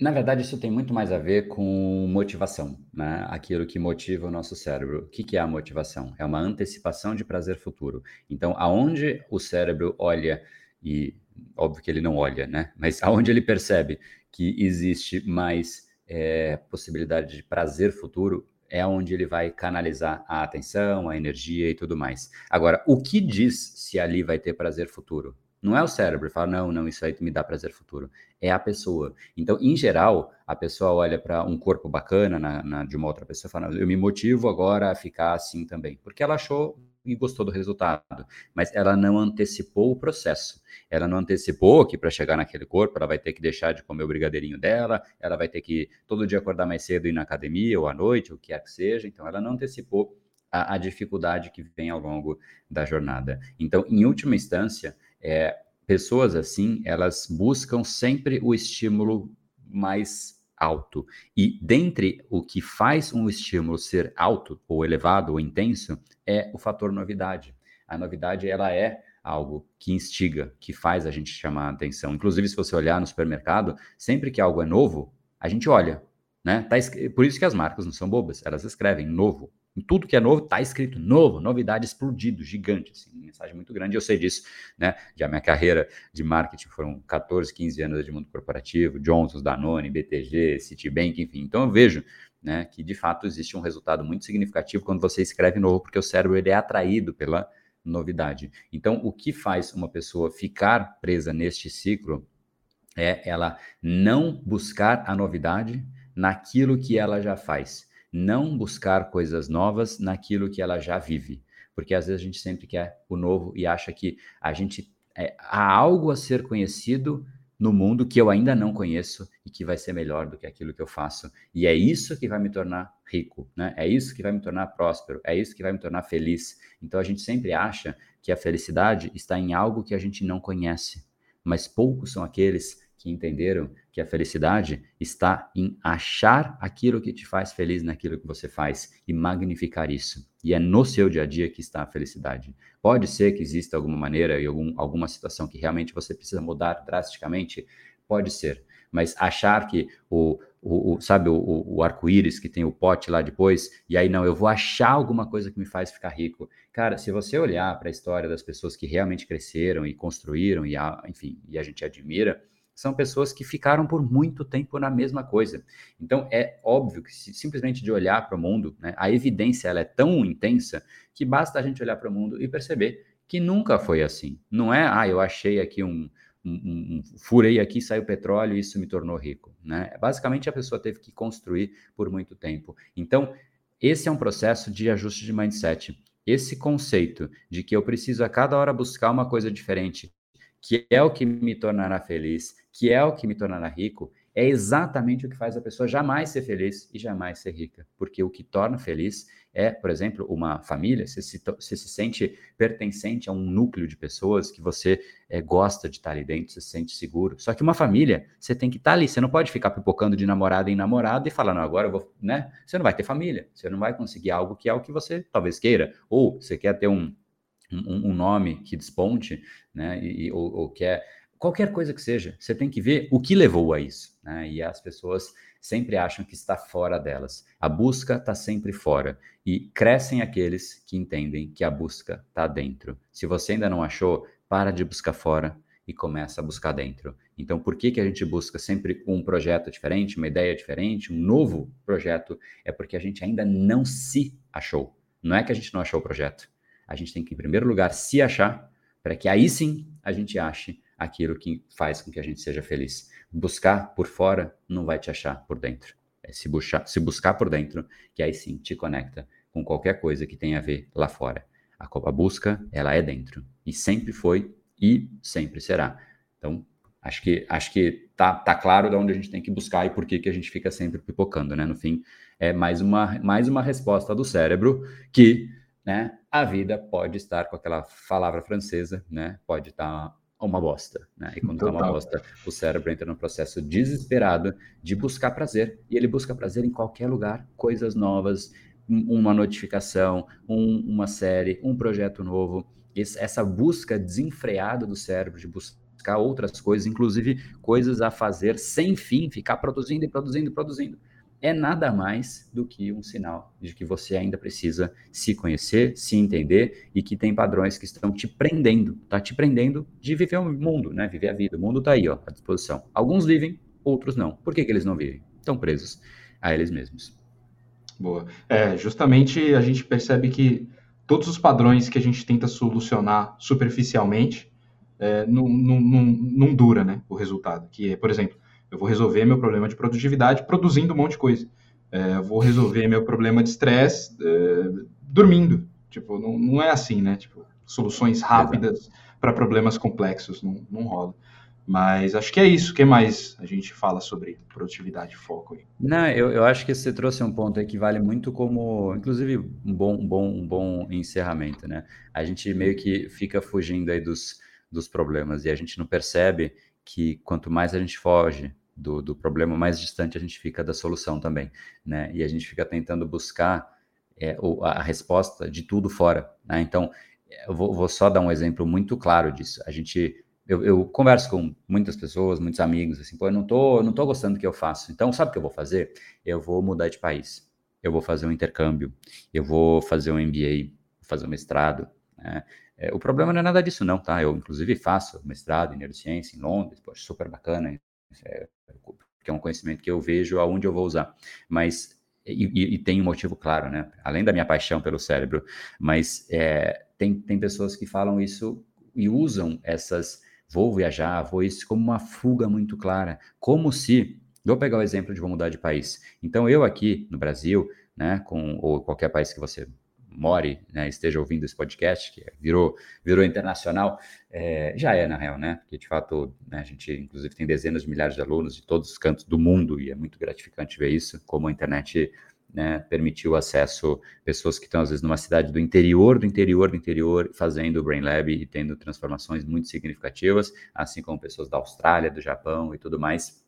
Na verdade, isso tem muito mais a ver com motivação, né? Aquilo que motiva o nosso cérebro. O que, é a motivação? É uma antecipação de prazer futuro. Então, aonde o cérebro olha, e óbvio que ele não olha, né? *laughs* Mas aonde ele percebe que existe mais é, possibilidade de prazer futuro, é onde ele vai canalizar a atenção, a energia e tudo mais. Agora, o que diz se ali vai ter prazer futuro? Não é o cérebro fala, não, não, isso aí me dá prazer futuro. É a pessoa. Então, em geral, a pessoa olha para um corpo bacana na, na, de uma outra pessoa e fala, eu me motivo agora a ficar assim também. Porque ela achou e gostou do resultado. Mas ela não antecipou o processo. Ela não antecipou que para chegar naquele corpo ela vai ter que deixar de comer o brigadeirinho dela, ela vai ter que todo dia acordar mais cedo e ir na academia ou à noite, o que quer que seja. Então, ela não antecipou a, a dificuldade que vem ao longo da jornada. Então, em última instância, é, pessoas assim, elas buscam sempre o estímulo mais alto. E dentre o que faz um estímulo ser alto, ou elevado, ou intenso, é o fator novidade. A novidade, ela é algo que instiga, que faz a gente chamar a atenção. Inclusive, se você olhar no supermercado, sempre que algo é novo, a gente olha, né? Tá, por isso que as marcas não são bobas, elas escrevem novo, Em tudo que é novo, está escrito novo, novidade explodido, gigante, assim, mensagem muito grande. Eu sei disso, né? Já minha carreira de marketing foram 14, 15 anos de mundo corporativo, Johnson, Danone, BTG, Citibank, enfim. Então eu vejo né, que de fato existe um resultado muito significativo quando você escreve novo, porque o cérebro ele é atraído pela novidade. Então, o que faz uma pessoa ficar presa neste ciclo é ela não buscar a novidade naquilo que ela já faz não buscar coisas novas naquilo que ela já vive. Porque às vezes a gente sempre quer o novo e acha que a gente é, há algo a ser conhecido no mundo que eu ainda não conheço e que vai ser melhor do que aquilo que eu faço. E é isso que vai me tornar rico, né? É isso que vai me tornar próspero, é isso que vai me tornar feliz. Então a gente sempre acha que a felicidade está em algo que a gente não conhece, mas poucos são aqueles que entenderam que a felicidade está em achar aquilo que te faz feliz naquilo que você faz e magnificar isso. E é no seu dia a dia que está a felicidade. Pode ser que exista alguma maneira e algum, alguma situação que realmente você precisa mudar drasticamente, pode ser. Mas achar que o, o, o sabe, o, o arco-íris que tem o pote lá depois, e aí não, eu vou achar alguma coisa que me faz ficar rico. Cara, se você olhar para a história das pessoas que realmente cresceram e construíram, e a, enfim, e a gente admira, são pessoas que ficaram por muito tempo na mesma coisa. Então, é óbvio que simplesmente de olhar para o mundo, né, a evidência ela é tão intensa que basta a gente olhar para o mundo e perceber que nunca foi assim. Não é, ah, eu achei aqui um, um, um, furei aqui, saiu petróleo e isso me tornou rico. Né? Basicamente, a pessoa teve que construir por muito tempo. Então, esse é um processo de ajuste de mindset. Esse conceito de que eu preciso a cada hora buscar uma coisa diferente, que é o que me tornará feliz, que é o que me tornará rico, é exatamente o que faz a pessoa jamais ser feliz e jamais ser rica. Porque o que torna feliz é, por exemplo, uma família, você se, você se sente pertencente a um núcleo de pessoas que você é, gosta de estar ali dentro, você se sente seguro. Só que uma família, você tem que estar ali, você não pode ficar pipocando de namorada em namorada e falar, não, agora eu vou, né? Você não vai ter família, você não vai conseguir algo que é o que você talvez queira. Ou você quer ter um, um, um nome que desponte, né? E, ou, ou quer qualquer coisa que seja, você tem que ver o que levou a isso. Né? E as pessoas sempre acham que está fora delas. A busca está sempre fora. E crescem aqueles que entendem que a busca está dentro. Se você ainda não achou, para de buscar fora e começa a buscar dentro. Então, por que, que a gente busca sempre um projeto diferente, uma ideia diferente, um novo projeto? É porque a gente ainda não se achou. Não é que a gente não achou o projeto. A gente tem que, em primeiro lugar, se achar, para que aí sim a gente ache aquilo que faz com que a gente seja feliz. Buscar por fora não vai te achar por dentro. É se, buscar, se buscar por dentro, que aí sim te conecta com qualquer coisa que tenha a ver lá fora. A, a busca, ela é dentro. E sempre foi e sempre será. Então, acho que acho que tá, tá claro de onde a gente tem que buscar e por que, que a gente fica sempre pipocando, né? No fim, é mais uma, mais uma resposta do cérebro que, né, a vida pode estar com aquela palavra francesa, né? Pode estar uma bosta, né? E quando Total. tá uma bosta, o cérebro entra num processo desesperado de buscar prazer. E ele busca prazer em qualquer lugar, coisas novas, uma notificação, um, uma série, um projeto novo. Esse, essa busca desenfreada do cérebro de buscar outras coisas, inclusive coisas a fazer sem fim, ficar produzindo e produzindo e produzindo é nada mais do que um sinal de que você ainda precisa se conhecer, se entender e que tem padrões que estão te prendendo, tá te prendendo de viver o mundo, né? Viver a vida. O mundo tá aí, ó, à disposição. Alguns vivem, outros não. Por que, que eles não vivem? Estão presos a eles mesmos. Boa. É, justamente a gente percebe que todos os padrões que a gente tenta solucionar superficialmente é, não, não, não, não dura, né? O resultado. Que é, por exemplo, eu vou resolver meu problema de produtividade produzindo um monte de coisa. É, vou resolver meu problema de estresse é, dormindo. Tipo, não, não, é assim, né? Tipo, soluções rápidas para problemas complexos não, não rola. Mas acho que é isso. O que mais a gente fala sobre produtividade e foco aí? Não, eu, eu acho que você trouxe um ponto aí que vale muito como, inclusive, um bom, um bom, um bom encerramento, né? A gente meio que fica fugindo aí dos, dos problemas e a gente não percebe que quanto mais a gente foge do, do problema, mais distante a gente fica da solução também, né? E a gente fica tentando buscar é, a resposta de tudo fora, né? Então, eu vou, vou, só dar um exemplo muito claro disso. A gente, eu, eu, converso com muitas pessoas, muitos amigos, assim, pô, eu não tô, não tô gostando do que eu faço. Então, sabe o que eu vou fazer? Eu vou mudar de país. eu vou fazer um intercâmbio, eu vou fazer um MBA, fazer um mestrado. Né? É, o problema não é nada disso, não, tá? Eu, inclusive, faço mestrado em neurociência em Londres, poxa, super bacana, é, porque é um conhecimento que eu vejo aonde eu vou usar. Mas, e, e, tem um motivo claro, né? Além da minha paixão pelo cérebro, mas é, tem, tem pessoas que falam isso e usam essas, vou viajar, vou isso, como uma fuga muito clara, como se Vou pegar o exemplo de vou mudar de país. Então, eu aqui no Brasil, né, com, ou qualquer país que você more, né, esteja ouvindo esse podcast, que virou, virou internacional, é, já é, na real, né? Porque, de fato, né, a gente, inclusive, tem dezenas de milhares de alunos de todos os cantos do mundo e é muito gratificante ver isso, como a internet né, permitiu acesso a pessoas que estão, às vezes, numa cidade do interior, do interior, do interior, fazendo o Brain Lab e tendo transformações muito significativas, assim como pessoas da Austrália, do Japão e tudo mais.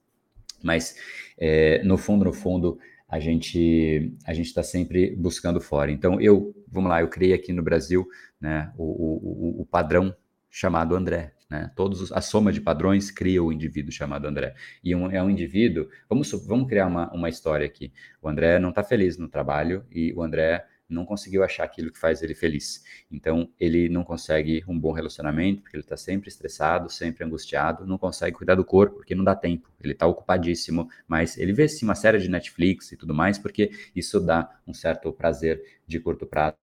Mas, é, no fundo, no fundo, a gente a gente está sempre buscando fora. Então, eu, vamos lá, eu criei aqui no Brasil né, o, o, o padrão chamado André. Né? Todos a soma de padrões cria o indivíduo chamado André. E um, é um indivíduo. Vamos, vamos criar uma, uma história aqui. O André não está feliz no trabalho e o André não conseguiu achar aquilo que faz ele feliz. Então, ele não consegue um bom relacionamento, porque ele está sempre estressado, sempre angustiado, não consegue cuidar do corpo, porque não dá tempo, ele está ocupadíssimo, mas ele vê sim uma série de Netflix e tudo mais, porque isso dá um certo prazer de curto prazo.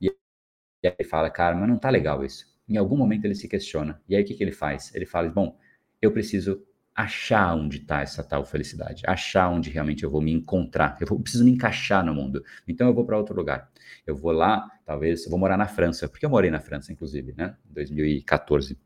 E aí ele fala, cara, mas não tá legal isso. Em algum momento ele se questiona. E aí o que, que ele faz? Ele fala, bom, eu preciso achar onde está essa tal felicidade, achar onde realmente eu vou me encontrar, eu, vou, preciso me encaixar no mundo. Então eu vou para outro lugar. Eu vou lá, talvez, eu vou morar na França, porque eu morei na França, inclusive, né, em 2014.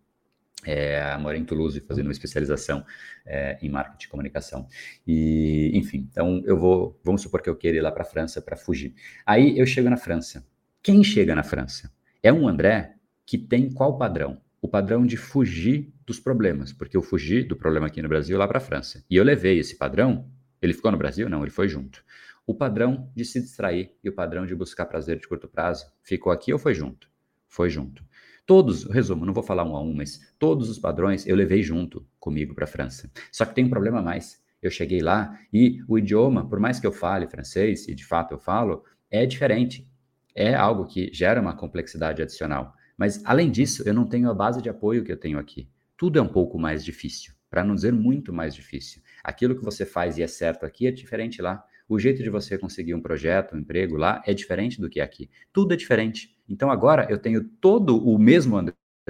É, morei em Toulouse fazendo uma especialização é, em marketing e comunicação. E, enfim, então eu vou, vamos supor que eu queira ir lá para a França para fugir. Aí eu chego na França. Quem chega na França? É um André que tem qual padrão? O padrão de fugir dos problemas, porque eu fugi do problema aqui no Brasil lá para a França. E eu levei esse padrão, ele ficou no Brasil? Não, ele foi junto. O padrão de se distrair e o padrão de buscar prazer de curto prazo ficou aqui ou foi junto? Foi junto. Todos, resumo, não vou falar um a um, mas todos os padrões eu levei junto comigo para a França. Só que tem um problema a mais. Eu cheguei lá e o idioma, por mais que eu fale francês, e de fato eu falo, é diferente. É algo que gera uma complexidade adicional. Mas, além disso, eu não tenho a base de apoio que eu tenho aqui. Tudo é um pouco mais difícil, para não dizer muito mais difícil. Aquilo que você faz e é certo aqui é diferente lá. O jeito de você conseguir um projeto, um emprego lá é diferente do que aqui. Tudo é diferente. Então, agora eu tenho todo o mesmo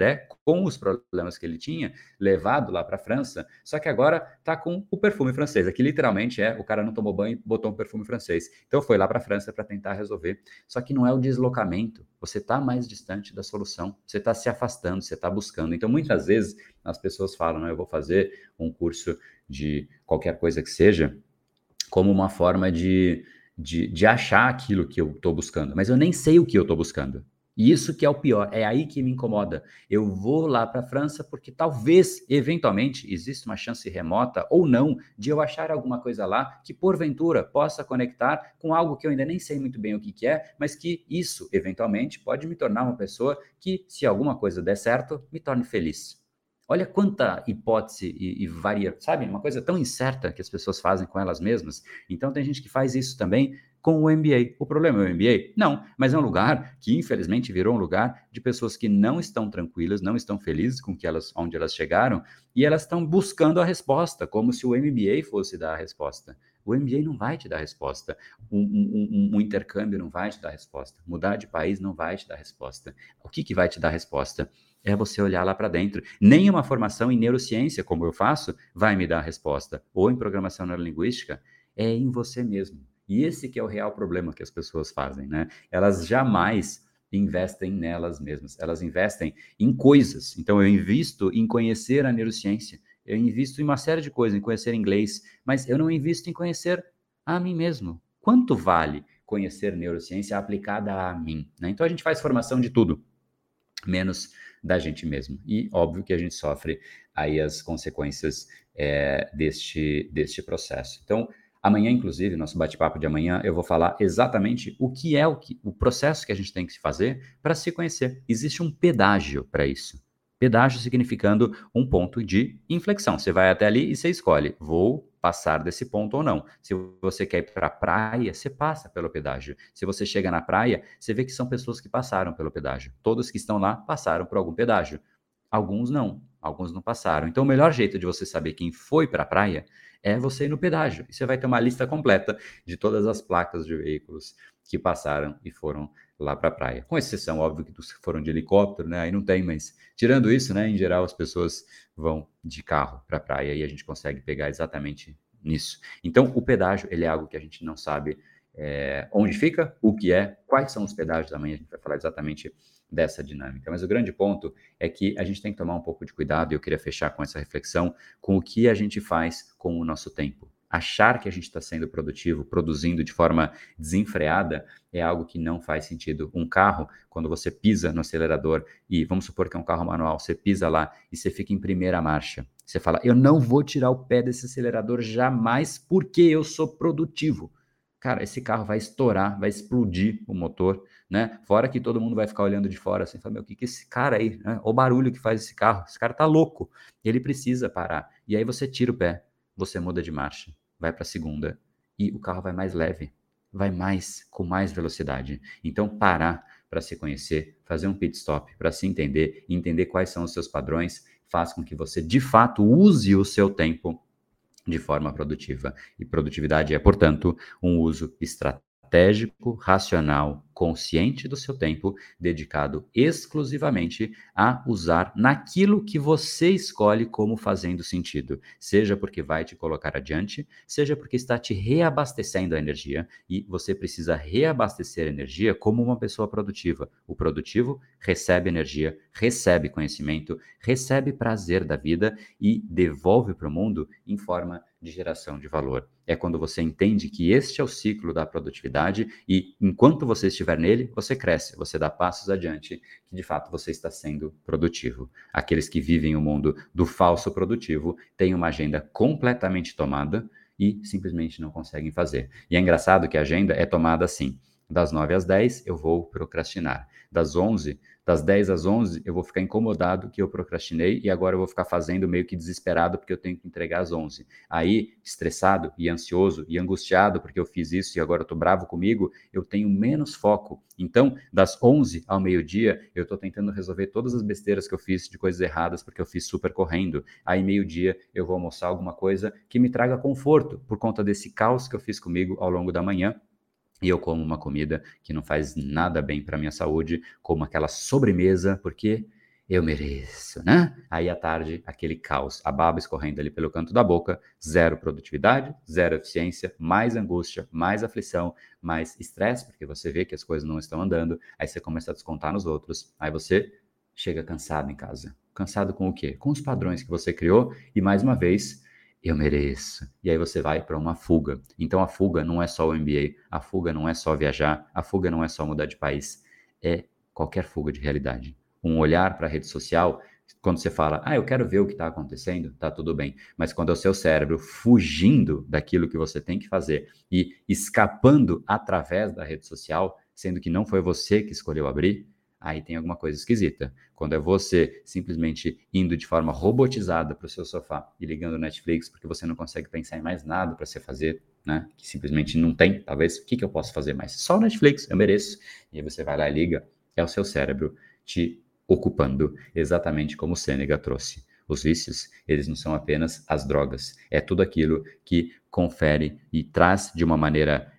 André, com os problemas que ele tinha, levado lá para a França, só que agora está com o perfume francês. Aqui literalmente é, o cara não tomou banho e botou um perfume francês. Então foi lá para a França para tentar resolver. Só que não é o deslocamento, você está mais distante da solução, você está se afastando, você está buscando. Então muitas vezes as pessoas falam, eu vou fazer um curso de qualquer coisa que seja, como uma forma de, de, de achar aquilo que eu estou buscando, mas eu nem sei o que eu estou buscando. E isso que é o pior, é aí que me incomoda. Eu vou lá para a França porque talvez, eventualmente, exista uma chance remota ou não de eu achar alguma coisa lá que, porventura, possa conectar com algo que eu ainda nem sei muito bem o que, que é, mas que isso, eventualmente, pode me tornar uma pessoa que, se alguma coisa der certo, me torne feliz. Olha quanta hipótese e, e varia, sabe? Uma coisa tão incerta que as pessoas fazem com elas mesmas. Então, tem gente que faz isso também com o MBA. O problema é o MBA? Não, mas é um lugar que infelizmente virou um lugar de pessoas que não estão tranquilas, não estão felizes com que elas, onde elas chegaram e elas estão buscando a resposta, como se o MBA fosse dar a resposta. O MBA não vai te dar resposta. Um, um, um, um, intercâmbio não vai te dar resposta. Mudar de país não vai te dar resposta. O que, que vai te dar resposta? É você olhar lá para dentro. Nem uma formação em neurociência, como eu faço, vai me dar resposta. Ou em programação neurolinguística, é em você mesmo. E esse que é o real problema que as pessoas fazem, né? Elas jamais investem nelas mesmas, elas investem em coisas. Então eu invisto em conhecer a neurociência, eu invisto em uma série de coisas, em conhecer inglês, mas eu não invisto em conhecer a mim mesmo. Quanto vale conhecer neurociência aplicada a mim? Né? Então a gente faz formação de tudo, menos da gente mesmo. E óbvio que a gente sofre aí as consequências é, deste, deste processo. Então, Amanhã, inclusive, nosso bate-papo de amanhã, eu vou falar exatamente o que é o, que, o processo que a gente tem que fazer para se conhecer. Existe um pedágio para isso. Pedágio significando um ponto de inflexão. Você vai até ali e você escolhe: vou passar desse ponto ou não. Se você quer ir para a praia, você passa pelo pedágio. Se você chega na praia, você vê que são pessoas que passaram pelo pedágio. Todos que estão lá passaram por algum pedágio. Alguns não, alguns não passaram. Então, o melhor jeito de você saber quem foi para a praia é você ir no pedágio. E você vai ter uma lista completa de todas as placas de veículos que passaram e foram lá para a praia. Com exceção, óbvio, que foram de helicóptero, né? Aí não tem, mas tirando isso, né? Em geral, as pessoas vão de carro para a praia e a gente consegue pegar exatamente nisso. Então, o pedágio, ele é algo que a gente não sabe é, onde fica, o que é, quais são os pedágios. Amanhã a gente vai falar exatamente dessa dinâmica. Mas o grande ponto é que a gente tem que tomar um pouco de cuidado, e eu queria fechar com essa reflexão, com o que a gente faz com o nosso tempo. Achar que a gente está sendo produtivo, produzindo de forma desenfreada, é algo que não faz sentido. Um carro, quando você pisa no acelerador, e vamos supor que é um carro manual, você pisa lá e você fica em primeira marcha. Você fala, eu não vou tirar o pé desse acelerador jamais porque eu sou produtivo cara, esse carro vai estourar, vai explodir o motor, né? Fora que todo mundo vai ficar olhando de fora assim, fala, meu, o que que esse cara aí, né? O barulho que faz esse carro, esse cara tá louco, ele precisa parar. E aí você tira o pé, você muda de marcha, vai para segunda e o carro vai mais leve, vai mais com mais velocidade. Então parar para se conhecer, fazer um pit stop para se entender, entender quais são os seus padrões, faz com que você de fato use o seu tempo de forma produtiva. E produtividade é, portanto, um uso estratégico, racional consciente do seu tempo, dedicado exclusivamente a usar naquilo que você escolhe como fazendo sentido, seja porque vai te colocar adiante, seja porque está te reabastecendo a energia e você precisa reabastecer energia como uma pessoa produtiva. O produtivo recebe energia, recebe conhecimento, recebe prazer da vida e devolve para o mundo em forma de geração de valor. É quando você entende que este é o ciclo da produtividade e enquanto você estiver nele, você cresce, você dá passos adiante, que de fato você está sendo produtivo. Aqueles que vivem o mundo do falso produtivo têm uma agenda completamente tomada e simplesmente não conseguem fazer. E é engraçado que a agenda é tomada assim: das 9 às 10 eu vou procrastinar, das 11 das 10 às 11, eu vou ficar incomodado que eu procrastinei e agora eu vou ficar fazendo meio que desesperado porque eu tenho que entregar às 11. Aí, estressado e ansioso e angustiado porque eu fiz isso e agora eu tô bravo comigo, eu tenho menos foco. Então, das 11 ao meio-dia, eu tô tentando resolver todas as besteiras que eu fiz de coisas erradas porque eu fiz super correndo. Aí, meio-dia, eu vou almoçar alguma coisa que me traga conforto por conta desse caos que eu fiz comigo ao longo da manhã e eu como uma comida que não faz nada bem para minha saúde, como aquela sobremesa, porque eu mereço, né? Aí à tarde, aquele caos, a baba escorrendo ali pelo canto da boca, zero produtividade, zero eficiência, mais angústia, mais aflição, mais estresse, porque você vê que as coisas não estão andando, aí você começa a descontar nos outros, aí você chega cansado em casa. Cansado com o quê? Com os padrões que você criou e mais uma vez eu mereço. E aí você vai para uma fuga. Então a fuga não é só o MBA, a fuga não é só viajar, a fuga não é só mudar de país, é qualquer fuga de realidade. Um olhar para a rede social, quando você fala, ah, eu quero ver o que está acontecendo, tá tudo bem. Mas quando é o seu cérebro fugindo daquilo que você tem que fazer e escapando através da rede social, sendo que não foi você que escolheu abrir, aí tem alguma coisa esquisita. Quando é você simplesmente indo de forma robotizada para o seu sofá e ligando o Netflix porque você não consegue pensar em mais nada para você fazer, né? Que simplesmente não tem, talvez, o que, que eu posso fazer mais? Só o Netflix, eu mereço. E aí você vai lá e liga, é o seu cérebro te ocupando, exatamente como o Sênega trouxe. Os vícios, eles não são apenas as drogas, é tudo aquilo que confere e traz de uma maneira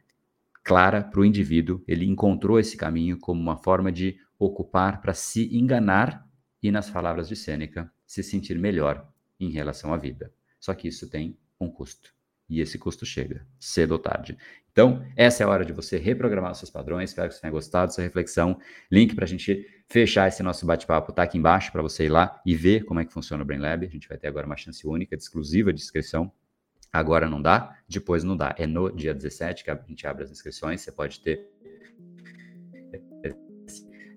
clara para o indivíduo, ele encontrou esse caminho como uma forma de ocupar para se enganar e, nas palavras de Sêneca, se sentir melhor em relação à vida. Só que isso tem um custo. E esse custo chega, cedo ou tarde. Então, essa é a hora de você reprogramar os seus padrões. Espero que você tenha gostado dessa reflexão. Link para a gente fechar esse nosso bate-papo está aqui embaixo para você ir lá e ver como é que funciona o Brain Lab. A gente vai ter agora uma chance única, exclusiva de inscrição. Agora não dá, depois não dá. É no dia 17 que a gente abre as inscrições. Você pode ter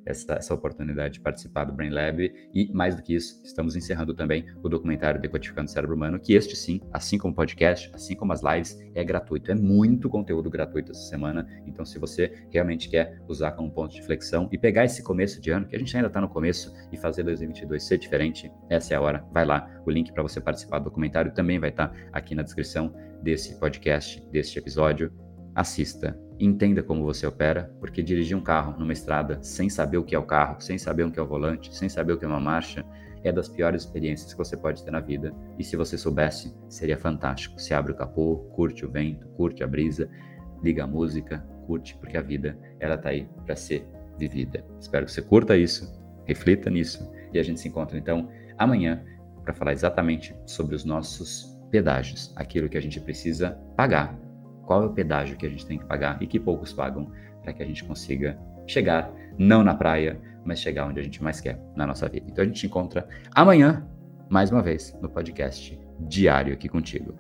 essa, essa oportunidade de participar do Brain Lab. E, mais do que isso, estamos encerrando também o documentário Decodificando o Cérebro Humano, que este sim, assim como o podcast, assim como as lives, é gratuito. É muito conteúdo gratuito essa semana. Então, se você realmente quer usar como ponto de flexão e pegar esse começo de ano, que a gente ainda está no começo, e fazer 2022 ser diferente, essa é a hora. Vai lá. O link para você participar do documentário também vai estar tá aqui na descrição desse podcast, deste episódio. Assista entenda como você opera, porque dirigir um carro numa estrada sem saber o que é o carro, sem saber o que é o volante, sem saber o que é uma marcha, é das piores experiências que você pode ter na vida. E se você soubesse, seria fantástico. Se abre o capô, curte o vento, curte a brisa, liga a música, curte, porque a vida ela tá aí para ser vivida. Espero que você curta isso, reflita nisso e a gente se encontra então amanhã para falar exatamente sobre os nossos pedágios, aquilo que a gente precisa pagar qual é o pedágio que a gente tem que pagar e que poucos pagam para que a gente consiga chegar, não na praia, mas chegar onde a gente mais quer na nossa vida. Então a gente se encontra amanhã, mais uma vez, no podcast diário aqui contigo.